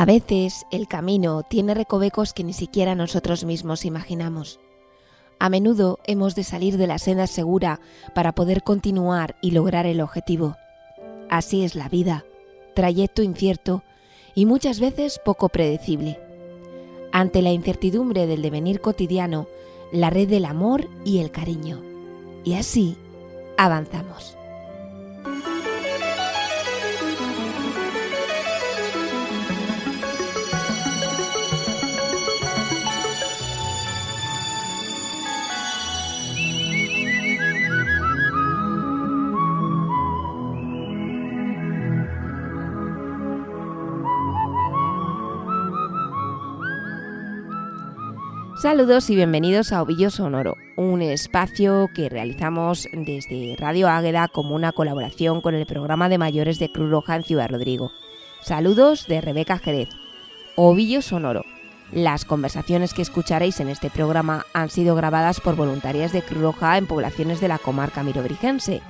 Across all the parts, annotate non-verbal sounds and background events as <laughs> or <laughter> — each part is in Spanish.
A veces el camino tiene recovecos que ni siquiera nosotros mismos imaginamos. A menudo hemos de salir de la senda segura para poder continuar y lograr el objetivo. Así es la vida, trayecto incierto y muchas veces poco predecible. Ante la incertidumbre del devenir cotidiano, la red del amor y el cariño. Y así avanzamos. Saludos y bienvenidos a Ovillo Sonoro, un espacio que realizamos desde Radio Águeda como una colaboración con el programa de mayores de Cruz Roja en Ciudad Rodrigo. Saludos de Rebeca Jerez. Ovillo Sonoro. Las conversaciones que escucharéis en este programa han sido grabadas por voluntarias de Cruz Roja en poblaciones de la comarca mirobrigense.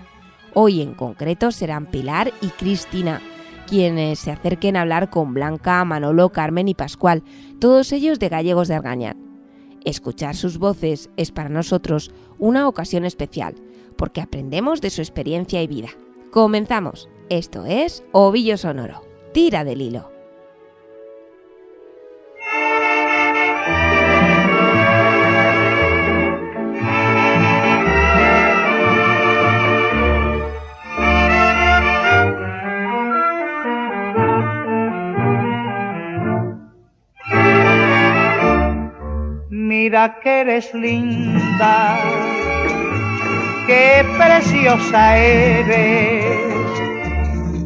Hoy en concreto serán Pilar y Cristina, quienes se acerquen a hablar con Blanca, Manolo, Carmen y Pascual, todos ellos de Gallegos de Argañán. Escuchar sus voces es para nosotros una ocasión especial, porque aprendemos de su experiencia y vida. Comenzamos. Esto es Ovillo Sonoro. Tira del hilo. Que eres linda, qué preciosa eres.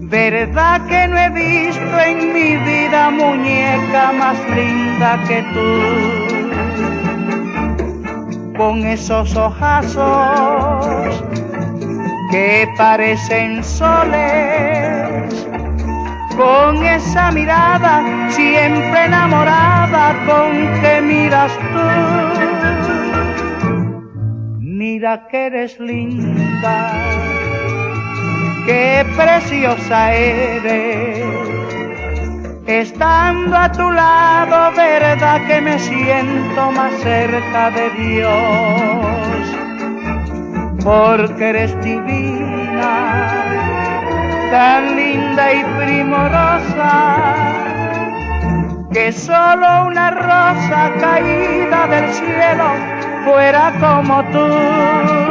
Verdad que no he visto en mi vida muñeca más linda que tú. Con esos ojazos que parecen soles con esa mirada siempre enamorada con que miras tú. Mira que eres linda, qué preciosa eres. Estando a tu lado, verdad que me siento más cerca de Dios, porque eres divina tan linda y primorosa que solo una rosa caída del cielo fuera como tú.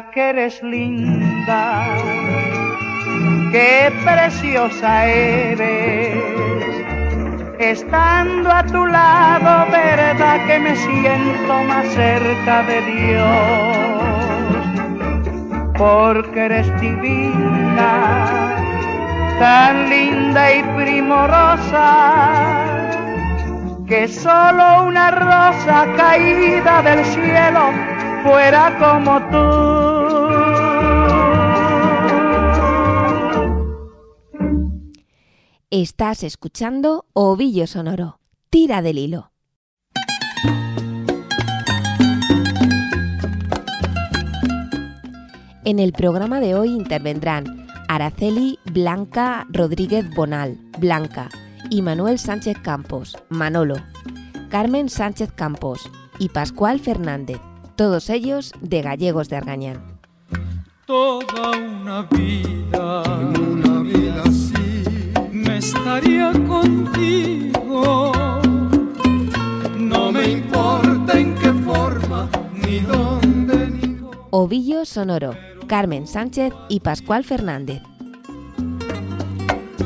Que eres linda, qué preciosa eres. Estando a tu lado, verdad que me siento más cerca de Dios, porque eres divina, tan linda y primorosa que solo una rosa caída del cielo fuera como tú. Estás escuchando Ovillo Sonoro. Tira del hilo. En el programa de hoy intervendrán Araceli Blanca Rodríguez Bonal, Blanca, y Manuel Sánchez Campos, Manolo, Carmen Sánchez Campos y Pascual Fernández, todos ellos de Gallegos de Argañán. Toda una vida, una vida estaría contigo. No me importa en qué forma, ni dónde, ni Ovillo Sonoro, Carmen Sánchez y Pascual Fernández.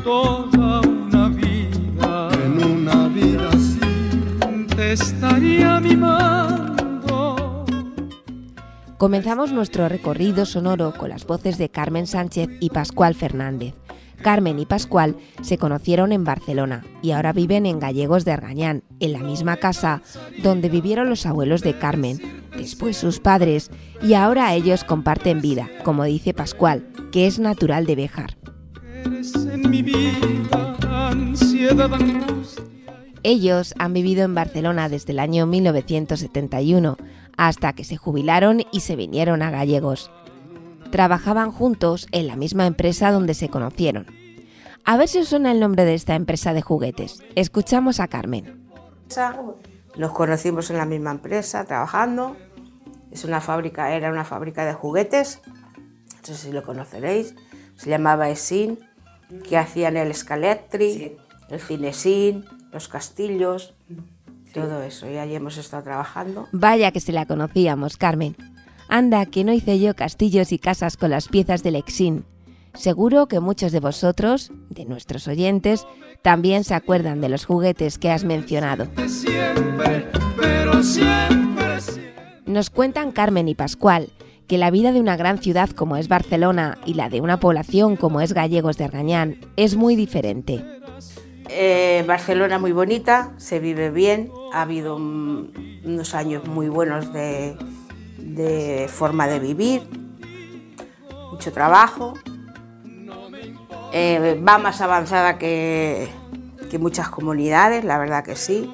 Toda una vida, en una vida así, te estaría mimando. Comenzamos nuestro recorrido sonoro con las voces de Carmen Sánchez y Pascual Fernández. Carmen y Pascual se conocieron en Barcelona y ahora viven en Gallegos de Argañán, en la misma casa donde vivieron los abuelos de Carmen, después sus padres, y ahora ellos comparten vida, como dice Pascual, que es natural de Béjar. Ellos han vivido en Barcelona desde el año 1971 hasta que se jubilaron y se vinieron a Gallegos. Trabajaban juntos en la misma empresa donde se conocieron. A ver si os suena el nombre de esta empresa de juguetes. Escuchamos a Carmen. Nos conocimos en la misma empresa trabajando. Es una fábrica, era una fábrica de juguetes. No sé si lo conoceréis. Se llamaba Esin, que hacían el Scalectri, el Finesin, los castillos, todo eso. Y allí hemos estado trabajando. Vaya que se la conocíamos, Carmen. Anda, que no hice yo castillos y casas con las piezas del Exin. Seguro que muchos de vosotros, de nuestros oyentes, también se acuerdan de los juguetes que has mencionado. Nos cuentan Carmen y Pascual que la vida de una gran ciudad como es Barcelona y la de una población como es Gallegos de Argañán es muy diferente. Eh, Barcelona muy bonita, se vive bien, ha habido mm, unos años muy buenos de, forma de vivir, mucho trabajo, eh, va más avanzada que, que, muchas comunidades, la verdad que sí.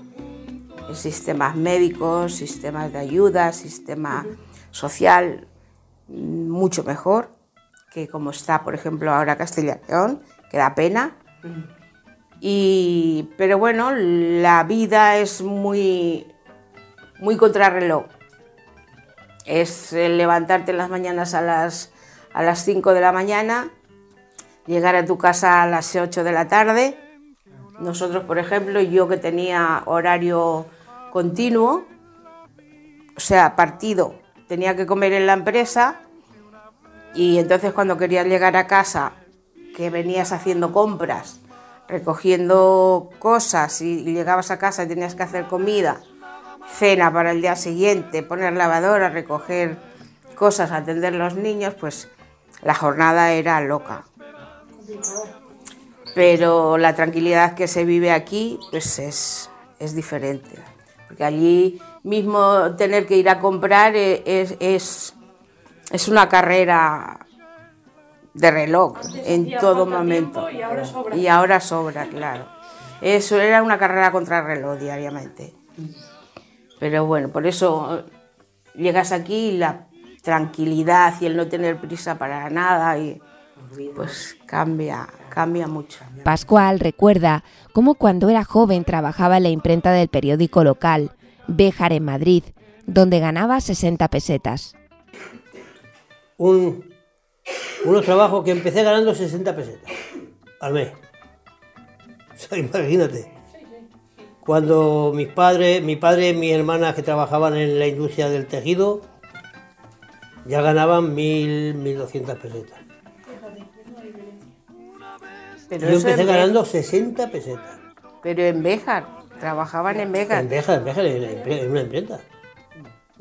Sistemas médicos, sistemas de ayuda, sistema social, mucho mejor que como está, por ejemplo, ahora Castilla León, que da pena. Y, pero bueno, la vida es muy, muy contrarreloj. Es levantarte en las mañanas a las, a las 5 de la mañana, llegar a tu casa a las 8 de la tarde. Nosotros, por ejemplo, yo que tenía horario continuo, o sea, partido, tenía que comer en la empresa y entonces cuando querías llegar a casa, que venías haciendo compras, recogiendo cosas y llegabas a casa y tenías que hacer comida, cena para el día siguiente, poner lavadora, recoger cosas, atender a los niños, pues la jornada era loca. Pero la tranquilidad que se vive aquí, pues es, es diferente. Porque allí mismo tener que ir a comprar es, es, es una carrera de reloj en todo momento. Y ahora sobra. Y ahora sobra, claro. Eso era una carrera contra reloj diariamente. Pero bueno, por eso llegas aquí y la tranquilidad y el no tener prisa para nada y pues cambia, cambia mucho. Pascual recuerda cómo cuando era joven trabajaba en la imprenta del periódico local, Béjar en Madrid, donde ganaba 60 pesetas. Un, unos trabajos que empecé ganando 60 pesetas al mes. <laughs> O sea, imagínate. Cuando mis padres, mi padre y mis hermanas que trabajaban en la industria del tejido, ya ganaban mil, mil doscientas pesetas. Pero Yo empecé ganando 60 pesetas. Pero en Béjar, trabajaban en Béjar. En Béjar, en Béjar, en una imprenta.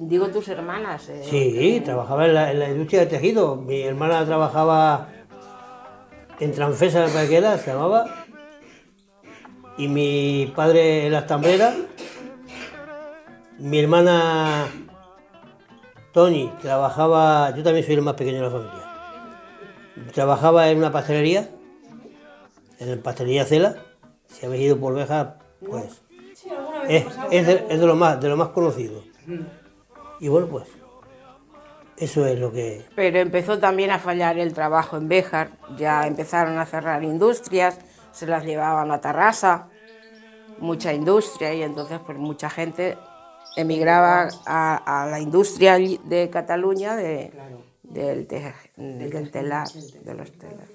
Digo tus hermanas. eh. Sí, trabajaba en la, en la industria del tejido. Mi hermana trabajaba en Transfesa de Paquera, se llamaba. Y mi padre en las tambreras. Mi hermana Tony trabajaba, yo también soy el más pequeño de la familia. Trabajaba en una pastelería, en la pastelería Cela. Si habéis ido por Béjar, pues es, es de, es de lo más, de lo más conocido. Y bueno, pues eso es lo que... Pero empezó también a fallar el trabajo en Béjar. Ya empezaron a cerrar industrias, se las llevaban a Tarrasa, mucha industria, y entonces pues mucha gente emigraba a, a la industria de Cataluña de, del, te- del telar, de los telas.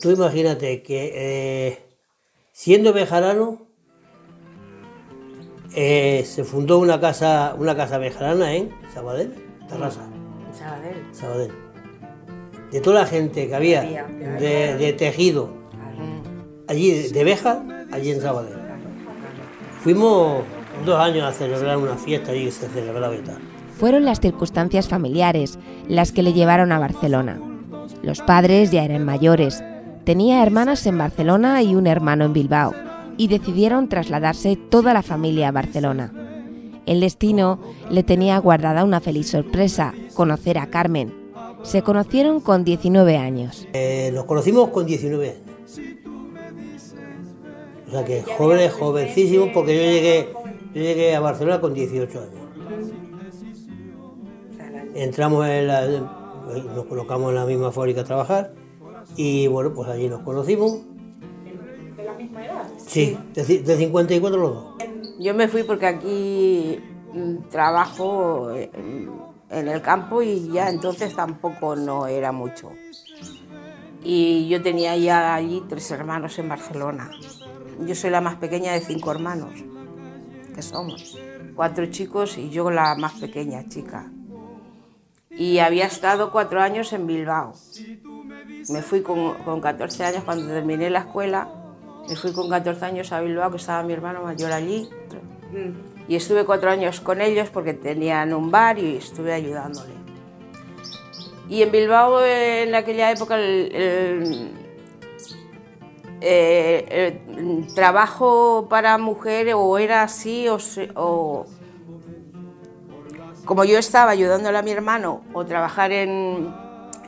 Tú imagínate que eh, siendo bejarano eh, se fundó una casa, una casa bejarana en Sabadell, Tarrasa, Sabadell. Sabadell. De toda la gente que había de, de tejido allí de Béjar, allí en Sabadell. Fuimos dos años a celebrar una fiesta allí que se celebraba y tal. Fueron las circunstancias familiares las que le llevaron a Barcelona. Los padres ya eran mayores, tenía hermanas en Barcelona y un hermano en Bilbao, y decidieron trasladarse toda la familia a Barcelona. El destino le tenía guardada una feliz sorpresa, conocer a Carmen. Se conocieron con 19 años. Eh, nos conocimos con 19 años. O sea que jóvenes, jovencísimos, porque yo llegué, yo llegué a Barcelona con 18 años. Entramos en la, nos colocamos en la misma fábrica a trabajar y bueno, pues allí nos conocimos. Sí, de, de 54 los dos. Yo me fui porque aquí mm, trabajo eh, en el campo y ya entonces tampoco no era mucho. Y yo tenía ya allí tres hermanos en Barcelona. Yo soy la más pequeña de cinco hermanos, que somos. Cuatro chicos y yo la más pequeña chica. Y había estado cuatro años en Bilbao. Me fui con, con 14 años cuando terminé la escuela. Me fui con 14 años a Bilbao, que estaba mi hermano mayor allí. Y estuve cuatro años con ellos porque tenían un bar y estuve ayudándole. Y en Bilbao, en aquella época, el, el- eh, el trabajo para mujer o era así o, o- como yo estaba ayudándole a mi hermano o trabajar en,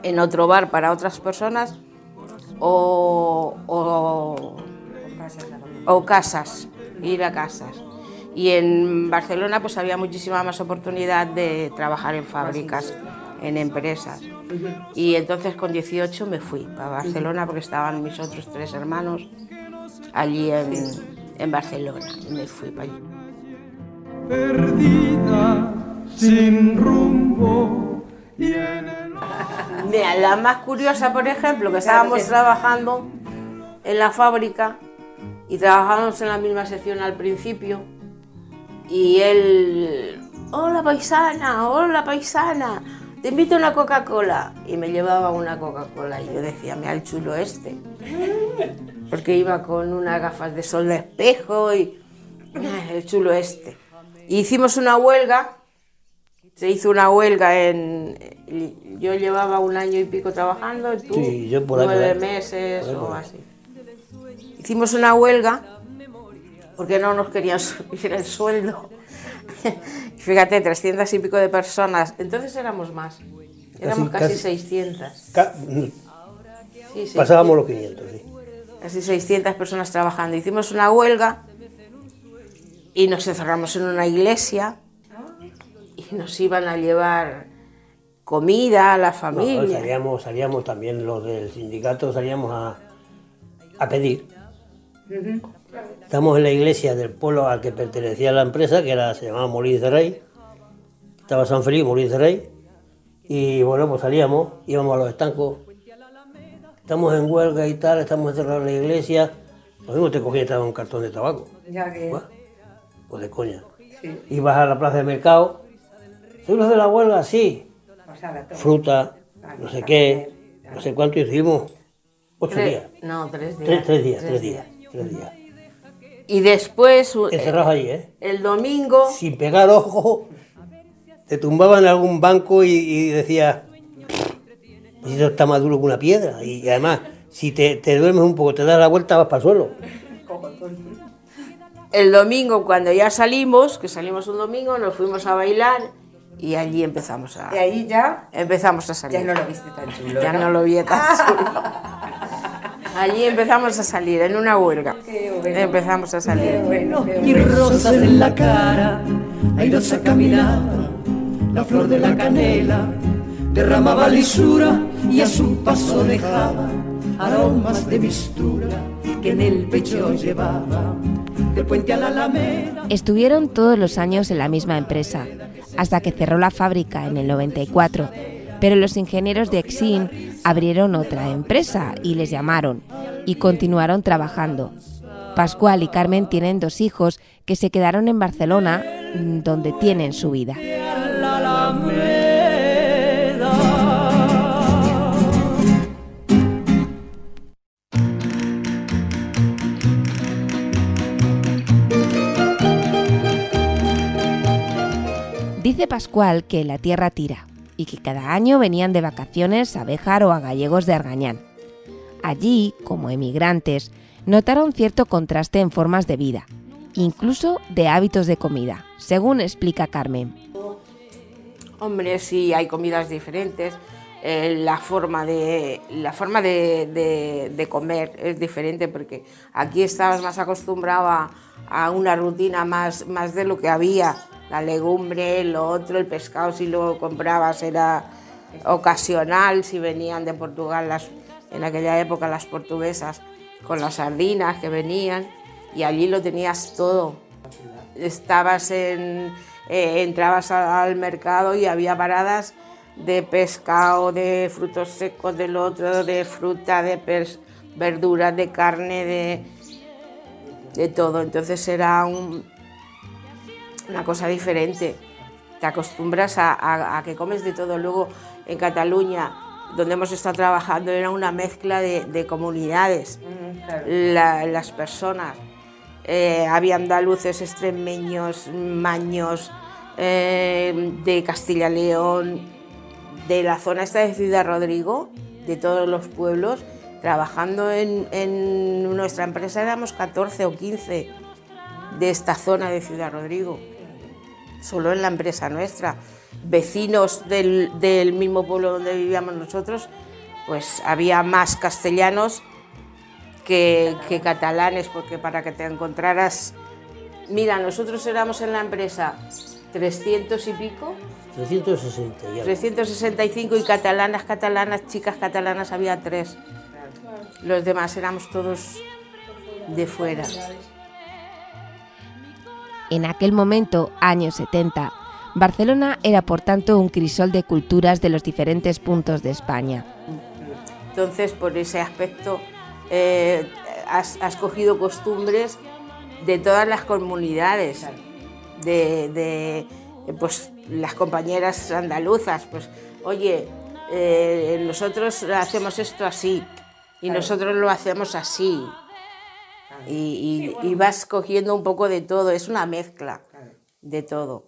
en otro bar para otras personas o, o, o casas, ir a casas. Y en Barcelona pues había muchísima más oportunidad de trabajar en fábricas, en empresas. Y entonces con 18 me fui para Barcelona porque estaban mis otros tres hermanos allí en, en Barcelona. Y me fui para allí. perdida, sin rumbo y en el Mira, la más curiosa, por ejemplo, que estábamos trabajando en la fábrica y trabajábamos en la misma sección al principio y él, hola paisana, hola paisana, te invito a una Coca-Cola y me llevaba una Coca-Cola y yo decía, mira el chulo este, <laughs> porque iba con unas gafas de sol de espejo y "Ah, el chulo este. Y hicimos una huelga se hizo una huelga en... Yo llevaba un año y pico trabajando, y tú Sí, yo por nueve ahí. meses Por ahí, o por ahí. así. Hicimos una huelga porque no nos querían subir el sueldo. <laughs> Fíjate, 300 y pico de personas. Entonces éramos más. Éramos casi, casi- 600. Ca- Sí, sí, Pasábamos los 500, sí. casi 600 personas trabajando. Hicimos una huelga y nos encerramos en una iglesia y nos iban a llevar comida a la No, familia. salíamos, salíamos también los del sindicato, salíamos a, a pedir. Estamos en la iglesia del pueblo al que pertenecía la empresa, que era, se llamaba Molins de Rey. Estaba San Felipe, Molins de Rey. Y bueno, pues salíamos, íbamos a los estancos. Estamos en huelga y tal, estamos encerrados en la iglesia. Lo mismo te cogía un cartón de tabaco. Ya que. Pues de coña. Ibas a la plaza de mercado. ¿Soy los de la huelga? Sí. O sea, fruta, no sé qué, no sé cuánto hicimos. Ocho Tres- días. No, tres días. Tres, tres días, tres días, tres días. Y después, Encerrados allí, ¿eh? el domingo, Sin pegar ojo, te tumbaban en algún banco y, y decías, esto está más duro que una piedra. Y además, si te, te duermes un poco, te das la vuelta, vas para el suelo. el domingo cuando ya salimos, que salimos un domingo, nos fuimos a bailar y allí empezamos a, Y ahí ya. empezamos a salir. Ya no lo viste tan chulo. Ya no lo vi tan <laughs> chulo. Allí empezamos a salir, en una huelga. Empezamos a salir. Bueno, y rosas en la cara, airosa caminaba, la flor de la canela derramaba lisura y a su paso dejaba aromas de mistura que en el pecho llevaba del puente a la alameda. Estuvieron todos los años en la misma empresa, hasta que cerró la fábrica en el 94. Pero los ingenieros de Exin abrieron otra empresa y les llamaron, y continuaron trabajando. Pascual y Carmen tienen dos hijos que se quedaron en Barcelona, mm, donde tienen su vida. Dice Pascual que la tierra tira y que cada año venían de vacaciones a Béjar o a Gallegos de Argañán. Allí, como emigrantes, notaron cierto contraste en formas de vida, incluso de hábitos de comida, según explica Carmen. Hombre, sí, hay comidas diferentes. eh, la forma, de, la forma de, comer es diferente porque aquí estabas más acostumbrado a, a una rutina más, más de lo que había. La legumbre, lo otro, el pescado si lo comprabas era ocasional, si venían de Portugal las, en aquella época las portuguesas con las sardinas que venían y allí lo tenías todo estabas en, eh, entrabas al mercado y había paradas de pescado, de frutos secos, del otro, de fruta, de pers- verduras, de carne, de, de todo. Entonces era un- una cosa diferente. Te acostumbras a, a- a que comes de todo. Luego en Cataluña, donde hemos estado trabajando, era una mezcla de, de comunidades la- las personas. Eh, había andaluces, extremeños, maños, eh, de Castilla y León, de la zona esta de Ciudad Rodrigo, de todos los pueblos, trabajando en, en nuestra empresa éramos 14 o 15 de esta zona de Ciudad Rodrigo, solo en la empresa nuestra. Vecinos del, del mismo pueblo donde vivíamos nosotros, pues había más castellanos que, que catalanes, porque para que te encontraras... Mira, nosotros éramos en la empresa 300 y pico, 360 ya. 365 y catalanas, catalanas, chicas catalanas había tres. Los demás éramos todos de fuera. En aquel momento, años 70, Barcelona era por tanto un crisol de culturas de los diferentes puntos de España. Entonces, por ese aspecto, eh, has, has cogido costumbres de todas las comunidades, de, de, pues, las compañeras andaluzas, pues, oye, eh, nosotros hacemos esto así y nosotros lo hacemos así. Y, y- y vas cogiendo un poco de todo, es una mezcla de todo.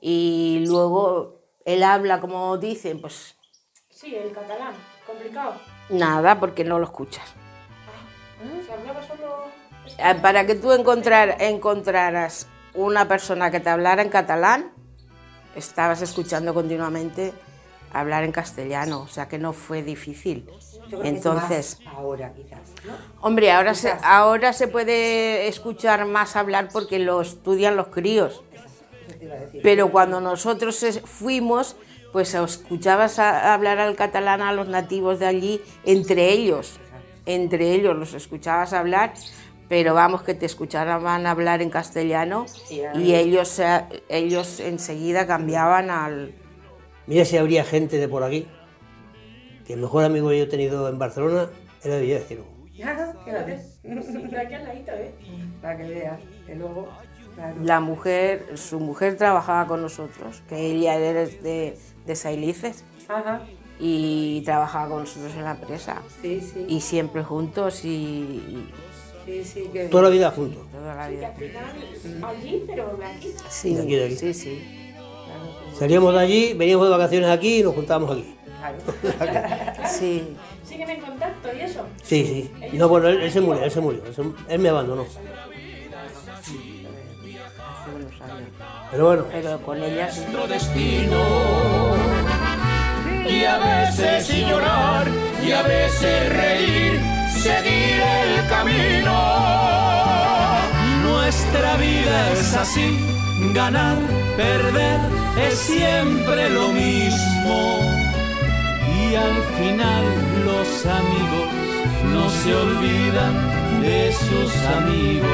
Y luego él habla, como dicen, pues Sí, el catalán, complicado. nada, porque no lo escuchas. Se hablaba solo... Eh, Para que tú encontrar, encontraras una persona que te hablara en catalán, estabas escuchando continuamente hablar en castellano, o sea que no fue difícil. Yo creo que es Entonces, más ahora quizás, ¿no? hombre, ahora se, ahora se puede escuchar más hablar porque lo estudian los críos. Pero cuando nosotros fuimos, pues escuchabas a- hablar al catalán a los nativos de allí, entre ellos, entre ellos los escuchabas hablar, pero vamos que te escuchaban hablar en castellano y ellos, ellos enseguida cambiaban al... Mira si habría gente de por aquí, que el mejor amigo que yo he tenido en Barcelona era de fíjate, De aquí al ladito, ¿eh? para que veas, que luego, claro. La mujer, su mujer trabajaba con nosotros, que ella era de, de Sailices Ajá, y trabajaba con nosotros en la empresa. sí, sí, Y siempre juntos y, y sí, sí, que... Toda la vida juntos. toda la Que vida. al final, allí, pero de aquí. Sí, De aquí, de aquí. sí, sí. Salíamos de allí, veníamos de vacaciones aquí y nos juntábamos aquí. <laughs> Sí, Siguen en contacto y eso. Sí, sí. No, bueno, él, él se murió, él se murió. Él, él me abandonó. hace unos años. Pero bueno, Pero con ellas nuestro destino. Y a veces llorar, y a veces reír, seguir el camino. Nuestra vida es así, ganar, perder, es siempre lo mismo. Y al final los amigos no se olvidan de sus amigos.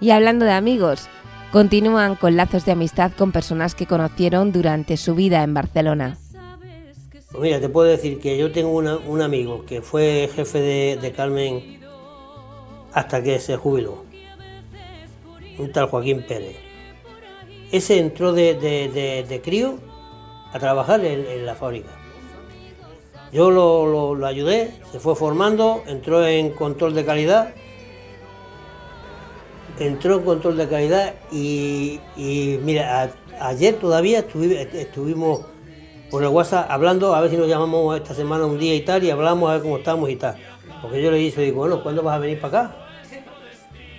Y hablando de amigos, continúan con lazos de amistad con personas que conocieron durante su vida en Barcelona. Pues mira, te puedo decir que yo tengo una- un amigo que fue jefe de, de Carmen hasta que se jubiló. Un tal Joaquín Pérez. Ese entró de, de- de- crío a trabajar en, la fábrica. Yo lo, lo- ayudé, se fue formando, entró en control de calidad, entró en control de calidad y, y mira, ayer todavía estuvi- estuvimos por el WhatsApp hablando, a ver si nos llamamos esta semana un día y tal, y hablamos a ver cómo estamos y tal. Porque yo le dije, digo, bueno, ¿cuándo vas a venir para acá?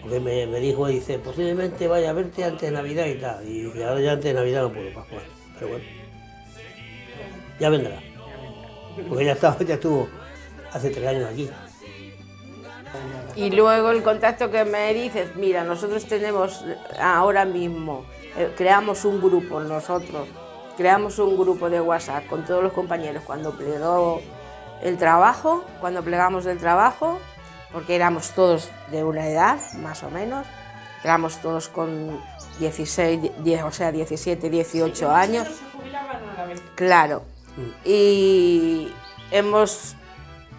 Porque me, dijo, dice, posiblemente vaya a verte antes de Navidad y tal. Y ahora ya antes de Navidad no puedo, Pascual. Pero bueno, ya vendrá. Porque ya, estaba, <laughs> ya estuvo hace tres años aquí. Y luego el contacto que me dices, mira, nosotros tenemos ahora mismo, eh, creamos un grupo nosotros, creamos un grupo de WhatsApp con todos los compañeros cuando plegó el trabajo, cuando plegamos del trabajo, porque éramos todos de una edad, más o menos, éramos todos con 16, 10, o sea, 17, 18 años. Todos se jubilaban a la vez. Claro. Y hemos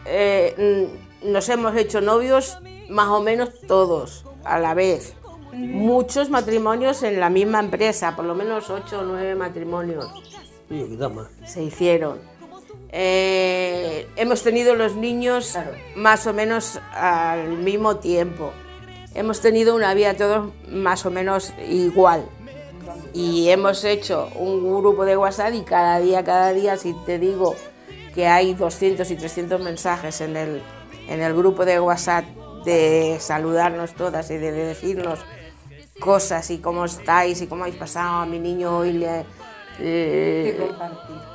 eh, mm, nos hemos hecho novios más o menos todos a la vez. Muchos matrimonios en la misma empresa, por lo menos ocho o nueve matrimonios se hicieron. Eh, hemos tenido los niños más o menos al mismo tiempo. Hemos tenido una vida todos más o menos igual. Y hemos hecho un grupo de WhatsApp y cada día, cada día, si te digo que hay 200 y 300 mensajes en el, en el grupo de WhatsApp de saludarnos todas y de decirnos cosas y cómo estáis y cómo habéis pasado. A mi niño hoy le, le-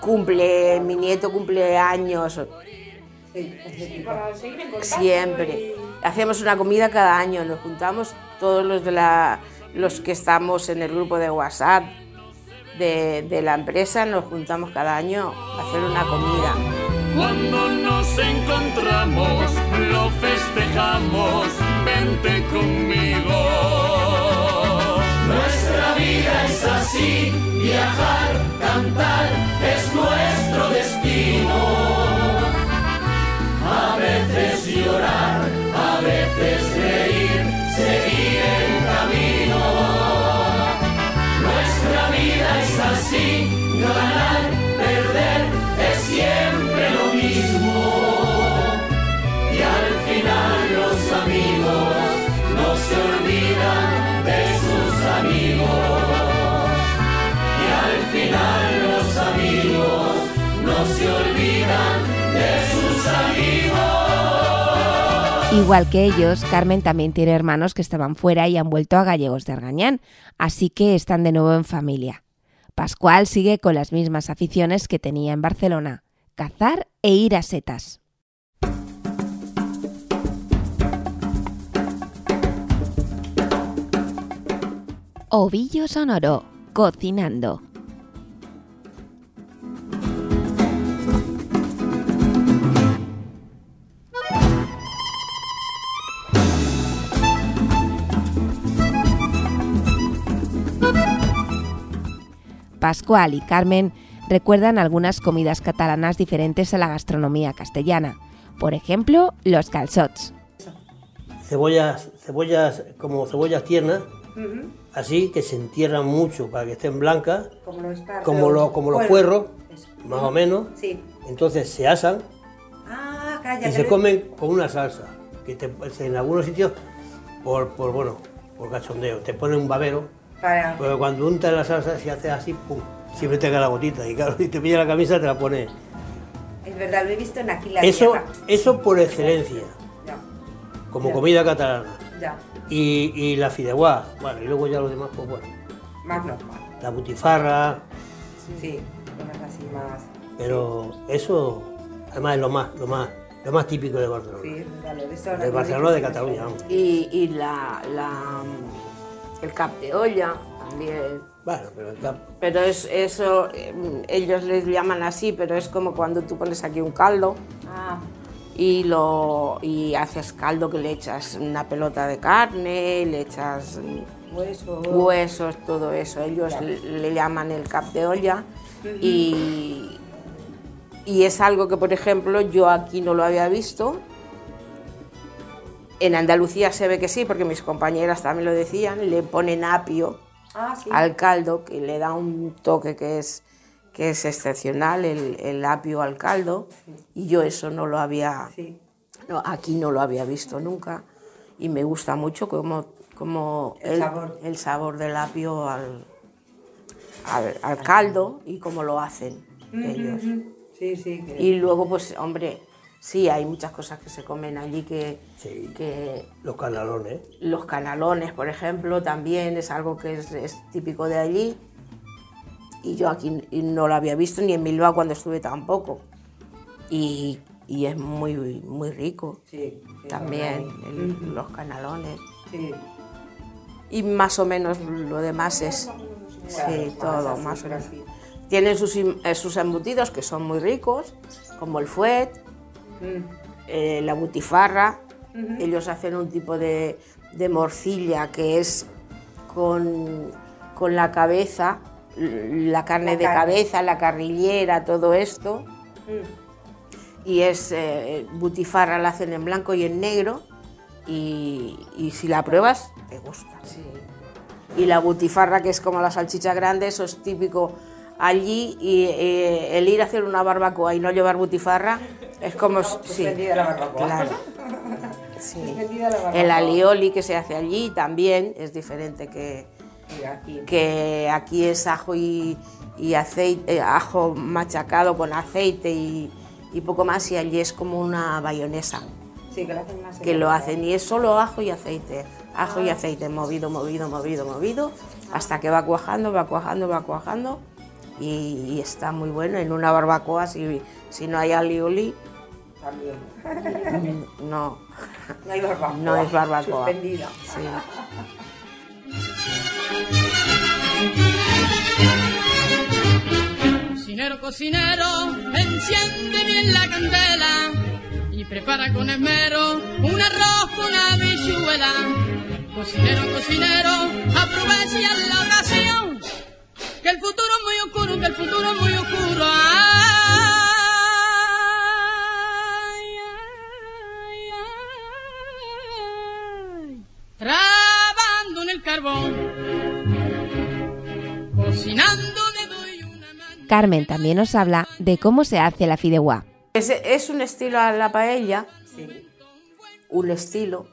cumple, mi nieto cumple años, siempre. Hacemos una comida cada año, nos juntamos todos los de la, los que estamos en el grupo de WhatsApp de, de la empresa, nos juntamos cada año a hacer una comida. Cuando nos encontramos, lo festejamos, vente conmigo. Es así, viajar, cantar, es nuestro Igual que ellos, Carmen también tiene hermanos que estaban fuera y han vuelto a Gallegos de Argañán, así que están de nuevo en familia. Pascual sigue con las mismas aficiones que tenía en Barcelona, cazar e ir a setas. Ovillo Sonoro, cocinando. Pascual y Carmen recuerdan algunas comidas catalanas diferentes a la gastronomía castellana. Por ejemplo, los calçots. Cebollas, cebollas como cebollas tiernas, así que se entierran mucho para que estén blancas, Como los espárragos. como, lo- como los puerros, más o menos. Sí. Entonces se asan Ah, calla. y se comen con una salsa, que te- en algunos sitios, por, por, bueno, por cachondeo, te ponen un babero, Para... pero cuando untas la salsa se hace así, pum, siempre te cae la gotita, y claro, <laughs> si te pilla la camisa te la pones. Es verdad, lo he visto en aquí la Eso, tierra. eso por excelencia, Ya, como Ya. comida catalana. ya. Y, y la fideuá, bueno, y luego ya los demás, pues bueno, Más normal. la butifarra, Sí, cosas así más... pero eso, además es lo más, lo más, lo más típico de Barcelona. Sí, De Barcelona, de Cataluña, vamos. Y, y la, la- el cap de olla también. Bueno, pero el cap- Pero es eso, eh, ellos les llaman así, pero es como cuando tú pones aquí un caldo Ah, y lo y haces caldo que le echas una pelota de carne, le echas mm, hueso... huesos, todo eso. Ellos le, le llaman el cap de olla y, y es algo que, por ejemplo, yo aquí no lo había visto. En Andalucía se ve que sí, porque mis compañeras también lo decían, le ponen apio Ah, sí. al caldo, que le da un toque que es, que es excepcional, el, el apio al caldo, y yo eso no lo había, Sí. no, aquí no lo había visto nunca, y me gusta mucho como, como El sabor. el sabor del apio al, al, al caldo y cómo lo hacen ellos. Sí, sí. que- Y luego, pues, hombre, sí, hay muchas cosas que se comen allí que, Sí. que Los canalones. los canalones, por ejemplo, también es algo que es, es típico de allí. Y yo aquí no lo había visto ni en Bilbao cuando estuve tampoco. Y, y es muy, muy rico Sí, también, el- los canalones. Sí. Y más o menos lo demás es, Claro, sí, más todo, así, más o menos. Tienen sus, im- eh, sus embutidos que son muy ricos, como el fuet, Mm. eh, la butifarra. Ellos hacen un tipo de, de morcilla que es con, con la cabeza, la carne La de carne. cabeza, la carrillera, todo esto. Y es eh, butifarra, la hacen en blanco y en negro. Y, y si la pruebas, te gusta. Y la butifarra, que es como la salchicha grande, eso es típico allí. Y eh, el ir a hacer una barbacoa y no llevar butifarra es como. sí, la barbacoa. claro. <laughs> Sí. Suspendida la barbacoa. El alioli que se hace allí también es diferente que, aquí. que aquí es ajo y, y aceite, eh, ajo machacado con aceite y, y poco más, y allí es como una bayonesa Sí, que lo hacen más. que lo hacen y es solo ajo y aceite, ajo y aceite, movido, movido, movido, movido, hasta que va cuajando, va cuajando, va cuajando y, y está muy bueno. En una barbacoa, si, si no hay alioli, También. <laughs> no, No hay barbacoa. no es barbacoa. Suspendida. Sí. Cocinero, cocinero, enciende bien la candela y prepara con esmero un arroz con habichuela. Cocinero, cocinero, aprovecha la ocasión, que el futuro es muy oscuro, que el futuro es muy oscuro. Ay, ay, ay. Trabando en el carbón, cocinando me doy una mano. Carmen también nos habla de cómo se hace la fideuá. Es, es un estilo a la paella, Sí. un estilo.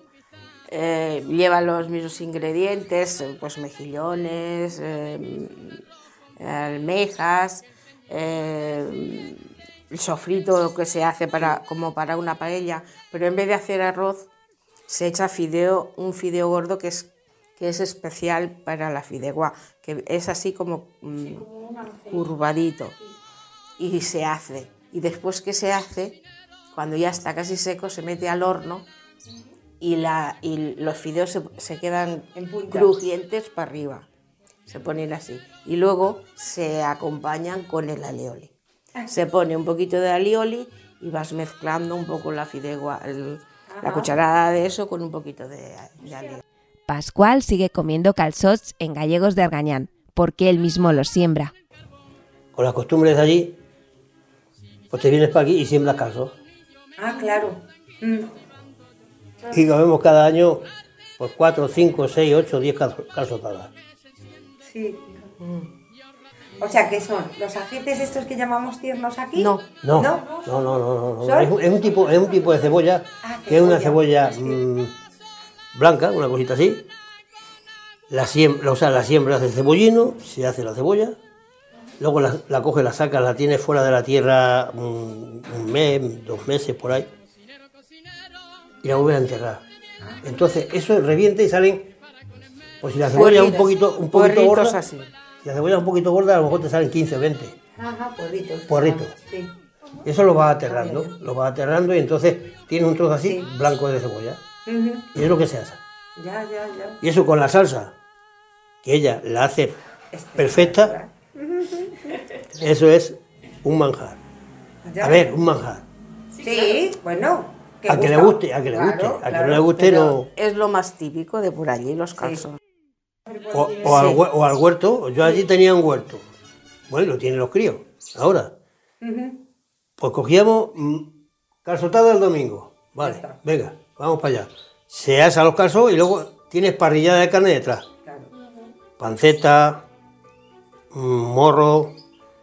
eh, lleva los mismos ingredientes, pues mejillones, eh, almejas, eh, el sofrito que se hace para, como para una paella, pero en vez de hacer arroz se echa fideo, un fideo gordo que es, que es especial para la fideuá, que es así como mm, curvadito y se hace. Y después que se hace, cuando ya está casi seco, se mete al horno y, la, y los fideos se, se quedan crujientes para arriba. Se ponen así. Y luego se acompañan con el alioli. Se pone un poquito de alioli y vas mezclando un poco la fideuá, el- la cucharada de eso con un poquito de, de alioli. Pascual sigue comiendo calzots en gallegos de Argañán, porque él mismo los siembra. Con las costumbres de allí, pues te vienes para aquí y siembras calzos. Ah, claro. Mm. Y comemos cada año pues 4, 5, 6, 8, 10 calzotadas. Sí. O sea, ¿qué son? ¿Los ajetes estos que llamamos tiernos aquí? No. No, ¿No? no, no, no, no. Es, un, es un tipo, es un tipo de cebolla Ah, que es una cebolla. cebolla mm, blanca, una cosita así. La siembra, o sea, la siembra de cebollino, se hace la cebolla, luego la, la coge, la saca, la tiene fuera de la tierra un, un mes, dos meses por ahí, y la vuelve a enterrar. Entonces, eso revienta y salen, pues si la cebolla es un poquito, un poquito Puerritos gorda, así. si la cebolla es un poquito gorda, a lo mejor te salen 15 o 20. Ajá, porritos. Porritos. Sí. Eso lo va aterrando, lo va aterrando y entonces tiene un trozo así, Sí. blanco de cebolla. Y es lo que se hace. Ya, ya, ya. Y eso con la salsa, que ella la hace perfecta, eso es un manjar. Ya. A ver, un manjar. Sí, bueno. A que le guste, a que le Claro, guste. A que claro. no le guste, no. es lo más típico de por allí, los calzones. O, o al, o al huerto. Yo allí tenía un huerto. Bueno, lo tienen los críos. Ahora. Pues cogíamos mm, calzotada el domingo. Vale, venga, vamos para allá. Se asa los calzos y luego tienes parrillada de carne detrás. Claro. Panceta, mm, morro,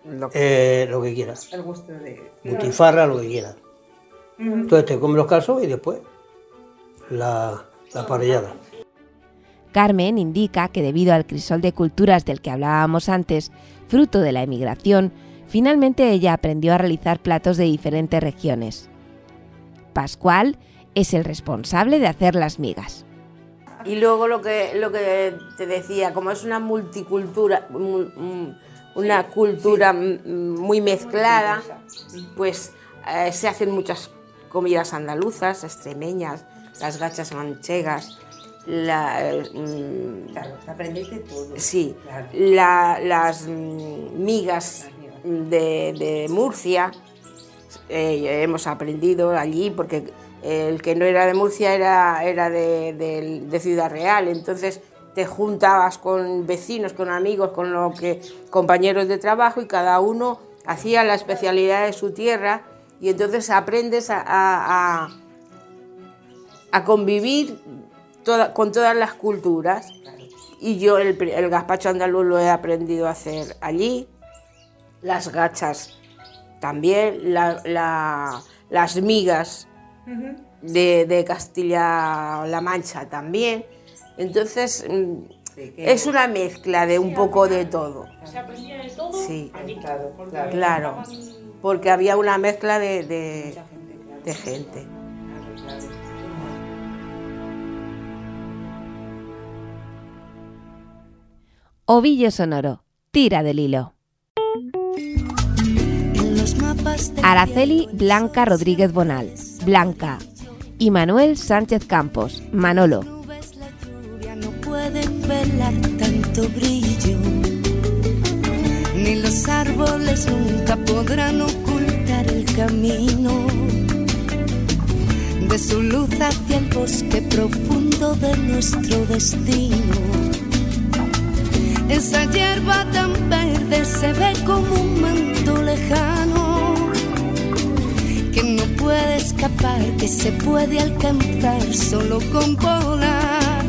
Lo que, eh, lo que quiera. El gusto de... Butifarra, lo que quiera. Ujú. Entonces te comes los calzos y después la, la parrillada. Carmen indica que debido al crisol de culturas del que hablábamos antes, fruto de la emigración, finalmente ella aprendió a realizar platos de diferentes regiones. Pascual es el responsable de hacer las migas. Y luego lo que, lo que te decía, como es una multicultura, mu- una cultura muy mezclada, pues eh, se hacen muchas comidas andaluzas, extremeñas, las gachas manchegas, la, mm, Claro, aprendéis de todo. sí, Claro. la- las mm, migas de, de Murcia, eh, hemos aprendido allí porque el que no era de Murcia era, era de, de- de Ciudad Real, entonces te juntabas con vecinos, con amigos, con lo que, compañeros de trabajo y cada uno hacía la especialidad de su tierra y entonces aprendes a, a- a- a convivir toda- con todas las culturas. Y yo el, el gazpacho andaluz lo he aprendido a hacer allí, las gachas también, la- la- las migas de, de Castilla-La Mancha también. Entonces mm, es una mezcla de un poco de todo. Se aprendía de todo Sí. allí. Claro, porque había una mezcla de, de- Mucha gente, claro. de gente. Ovillo sonoro, tira del hilo. Araceli Blanca Rodríguez Bonal, Blanca. Y Manuel Sánchez Campos, Manolo. no pueden velar tanto brillo, ni los árboles nunca podrán ocultar el camino de su luz hacia el bosque profundo de nuestro destino. Esa hierba tan verde se ve como un manto lejano que no puede escapar, que se puede alcanzar solo con volar.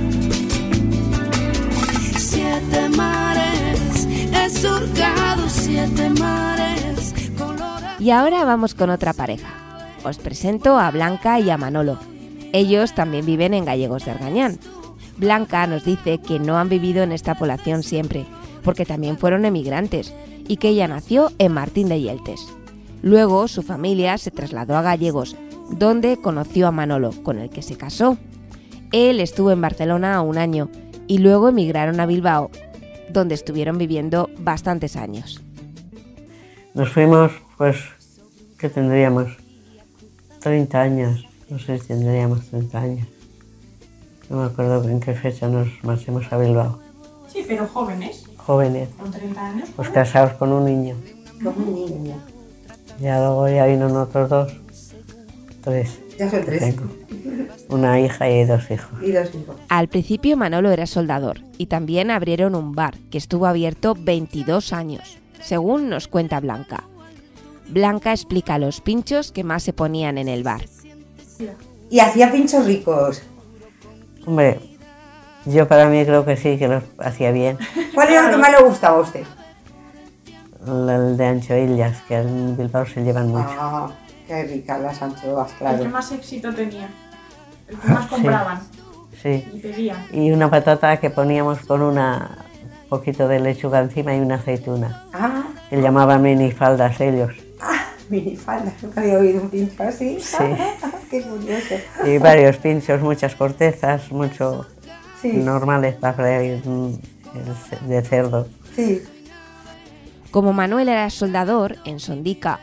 Siete mares, he surcado siete mares, colora- Y ahora vamos con otra pareja. Os presento a Blanca y a Manolo. Ellos también viven en Gallegos de Argañán. Blanca nos dice que no han vivido en esta población siempre, porque también fueron emigrantes, y que ella nació en Martín de Yeltes. Luego su familia se trasladó a Gallegos, donde conoció a Manolo, con el que se casó. Él estuvo en Barcelona un año y luego emigraron a Bilbao, donde estuvieron viviendo bastantes años. Nos fuimos, pues, ¿qué tendríamos? 30 años, no sé si tendríamos 30 años. No me acuerdo en qué fecha nos marchamos a Bilbao. Sí, pero jóvenes, Jóvenes, con 30 años. pues casados con un niño. Como un niño. Ya luego ya vino otros dos, tres. Ya son tres. tengo. Una hija y dos hijos. Y dos hijos. Al principio Manolo era soldador y también abrieron un bar que estuvo abierto 22 años, según nos cuenta Blanca. Blanca explica los pinchos que más se ponían en el bar. Y hacía pinchos ricos. Hombre, yo para mí creo que sí, que los hacía bien. <laughs> ¿Cuál era lo que más le gustaba a usted? El de anchoillas, que en Bilbao se llevan mucho. Ah, qué ricas las anchoas, El claro. que más éxito tenía. El que más <laughs> compraban Sí. y pedían. Y una patata que poníamos con una poquito de lechuga encima y una aceituna. Ah, Que llamaban minifaldas ellos. Ah, minifalda. Nunca había oído un pincho así. Sí. <laughs> qué curioso. Y varios pinchos, muchas cortezas, mucho Sí, normales para mm, el de cerdo. sí. Como Manuel era soldador en Sondica,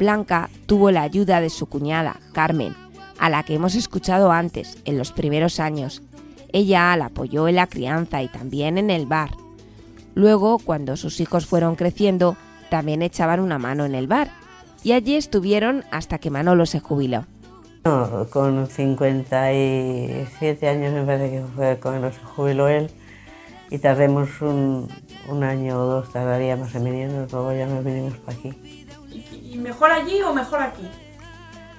Blanca tuvo la ayuda de su cuñada, Carmen, a la que hemos escuchado antes, en los primeros años. Ella la apoyó en la crianza y también en el bar. Luego, cuando sus hijos fueron creciendo, también echaban una mano en el bar. Y allí estuvieron hasta que Manolo se jubiló. No, con 57 años me parece que fue cuando se jubiló él y tardemos un, un año o dos, tardaríamos en venirnos, luego ya nos vinimos para aquí. ¿Y, y mejor allí o mejor aquí?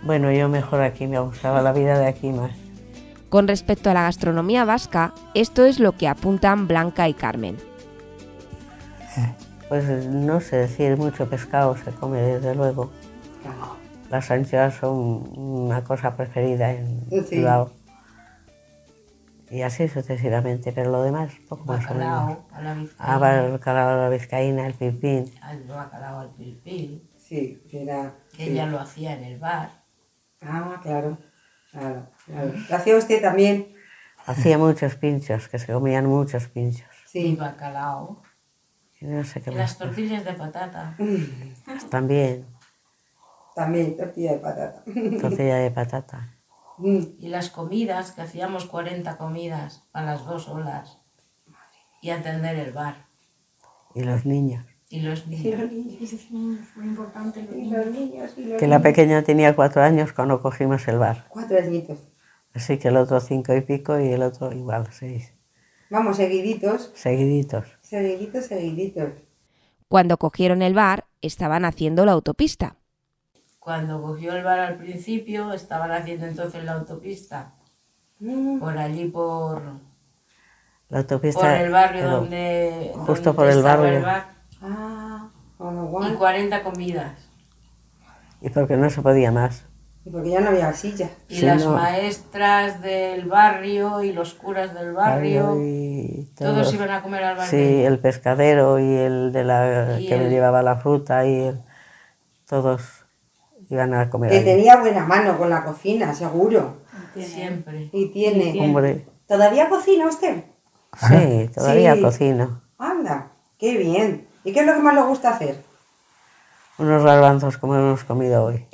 Bueno, yo mejor aquí, me gustaba la vida de aquí más. Con respecto a la gastronomía vasca, esto es lo que apuntan Blanca y Carmen. Pues no sé decir, mucho pescado se come desde luego. Las anchoas son una cosa preferida en Sí. Bilbao. Y así sucesivamente, pero lo demás, poco más o menos. A la Ah, vizcaína. bacalao a la vizcaína, el pipín. Al bacalao al pilpil. Sí, que era... Que sí. ella lo hacía en el bar. Ah, claro. Claro, claro. ¿Lo hacía usted también? Hacía muchos pinchos, que se comían muchos pinchos. Y bacalao. Y no sé qué Y más. las tortillas de patata. <laughs> También, También, tortilla de patata. <laughs> tortilla de patata. Y las comidas, que hacíamos 40 comidas a las dos olas. Y atender el bar. Y los niños. Y los niños. Muy importante. Los Y los niños, y los Que la pequeña tenía cuatro años cuando cogimos el bar. Cuatro añitos. Así que el otro cinco y pico y el otro igual, seis. Vamos, seguiditos, Seguiditos. Seguiditos, seguiditos. Cuando cogieron el bar, estaban haciendo la autopista. Cuando cogió el bar al principio, estaban haciendo entonces la autopista. Mm. Por allí, por, La autopista. por el barrio pero donde, Justo donde por el barrio. el bar. Ah, con lo Y guay. 40 comidas. Y porque no se podía más. Porque ya no había silla. Y Sí, las no. maestras del barrio y los curas del barrio. Y Todos iban a comer al bar Sí, el pescadero y el de la Y que me el- llevaba la fruta y el- todos iban a comer. Que allí. tenía buena mano con la cocina, seguro. Siempre. Y tiene. Hombre, ¿Todavía cocina usted? sí, todavía Sí. cocino. Anda, qué bien. ¿Y qué es lo que más le gusta hacer? Unos garbanzos como hemos comido hoy. <laughs>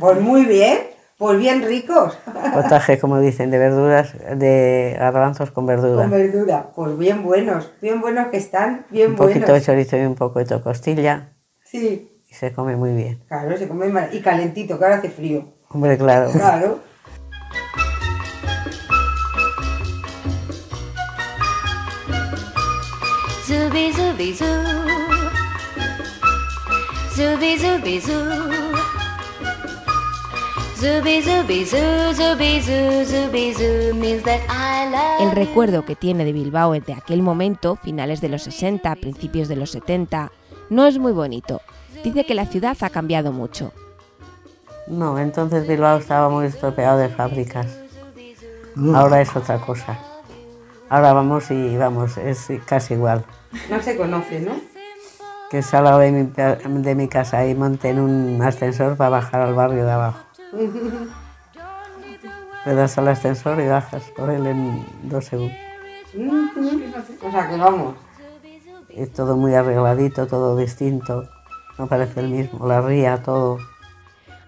Pues muy bien, pues bien ricos. <laughs> Potaje, como dicen, de verduras, de garbanzos con verdura. Con verdura, pues bien buenos, bien buenos que están, bien un poquito de buenos. chorizo y un poco de costilla Sí, y se come muy bien. claro, se come mal. Y calentito, que ahora hace frío. Hombre, claro. Claro. Zoo. Zooby zooby zoo. El recuerdo que tiene de Bilbao de aquel momento, finales de los 60, principios de los 70, no es muy bonito. Dice que la ciudad ha cambiado mucho. No, entonces Bilbao estaba muy estropeado de fábricas. Ahora es otra cosa. Ahora vamos y vamos, es casi igual. No se conoce, ¿no? Que sal al lado de mi, de mi casa y monte en un ascensor para bajar al barrio de abajo. <laughs> Le das al ascensor y bajas por él en dos segundos. O sea que vamos. Es todo muy arregladito, todo distinto. No parece el mismo. La ría, todo.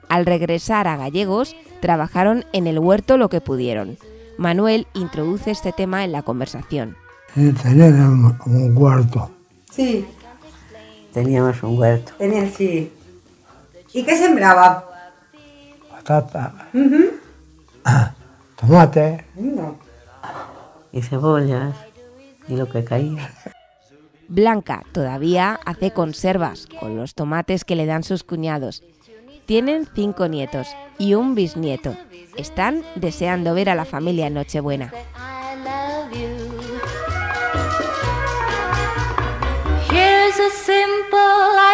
Al regresar a Gallegos, trabajaron en el huerto lo que pudieron. Manuel introduce este tema en la conversación. Tenían un, un huerto. Sí, Teníamos un huerto. tenían sí. ¿Y qué sembraba? Patata, <clears throat> tomate. No. Y cebollas. Y lo que caía. Blanca todavía hace conservas con los tomates que le dan sus cuñados. Tienen cinco nietos y un bisnieto. Están deseando ver a la familia en Nochebuena. Here's a simple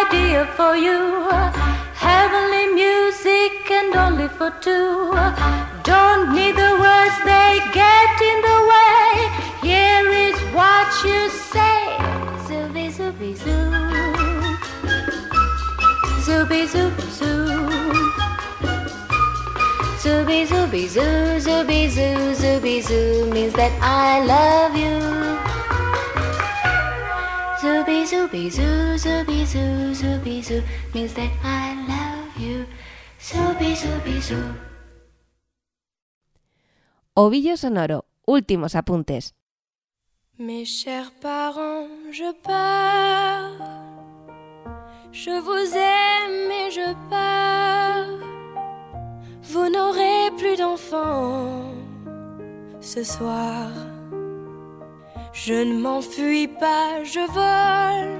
idea for you. Heavenly music and only for two. Don't need the words, they get in the way. Here is what you say. Zooby zooby zoo. Zooby zooby zoo. Zooby zooby zoo, zooby zoo, zooby zoo means that I love you. Zooby zooby zoo, zooby zoo, zooby zoo means that I love you. Zoo. Ovillo sonoro. Últimos apuntes. Mes chers parents, je pars. Je vous aime et je pars. Vous n'aurez plus d'enfants ce soir. Je ne m'enfuis pas, je vole.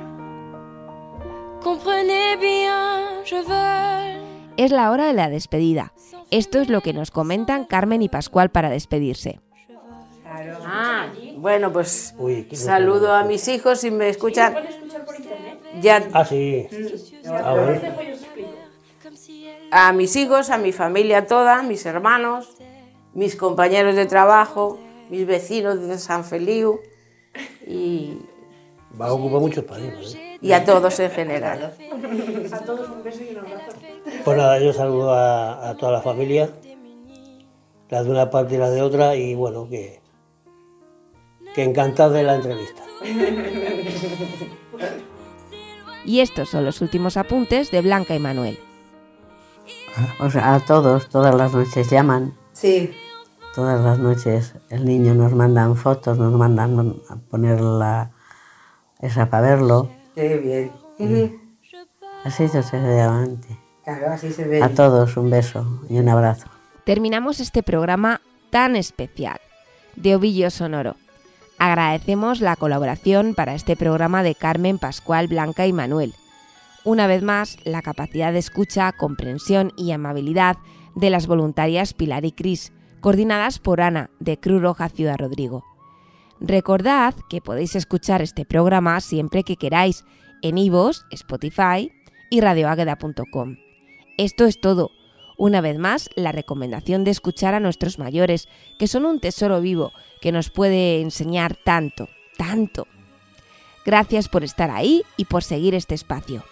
Comprenez bien, je vole. Es la hora de la despedida. Esto es lo que nos comentan Carmen y Pascual para despedirse. Ah, Bueno, pues Uy, saludo a mis hijos si me escuchan. Ya Ah, sí. Y explico. a mis hijos, a mi familia toda, mis hermanos, mis compañeros de trabajo, mis vecinos de San Feliu y, Va a ocupar mucho espacio. ¿eh? Y a todos en general. A todos un beso y un abrazo. Pues nada, yo saludo a, a toda la familia, las de una parte y las de otra, y bueno, que, que encantado de la entrevista. Y estos son los últimos apuntes de Blanca y Manuel. O sea, a todos, todas las noches llaman. Sí. Todas las noches el niño nos mandan fotos, nos mandan a poner la, esa para verlo. Qué bien. Así sucesivamente. Claro, así se ve. A todos un beso y un abrazo. Terminamos este programa tan especial de Ovillo Sonoro. Agradecemos la colaboración para este programa de Carmen, Pascual, Blanca y Manuel. Una vez más, la capacidad de escucha, comprensión y amabilidad de las voluntarias Pilar y Cris, coordinadas por Ana, de Cruz Roja Ciudad Rodrigo. Recordad que podéis escuchar este programa siempre que queráis en iVoox, Spotify y radioagueda.com. Esto es todo. Una vez más, la recomendación de escuchar a nuestros mayores, que son un tesoro vivo que nos puede enseñar tanto, tanto. Gracias por estar ahí y por seguir este espacio.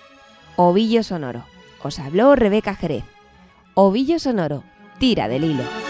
Ovillo Sonoro. Os habló Rebeca Jerez. Ovillo Sonoro. Tira del hilo.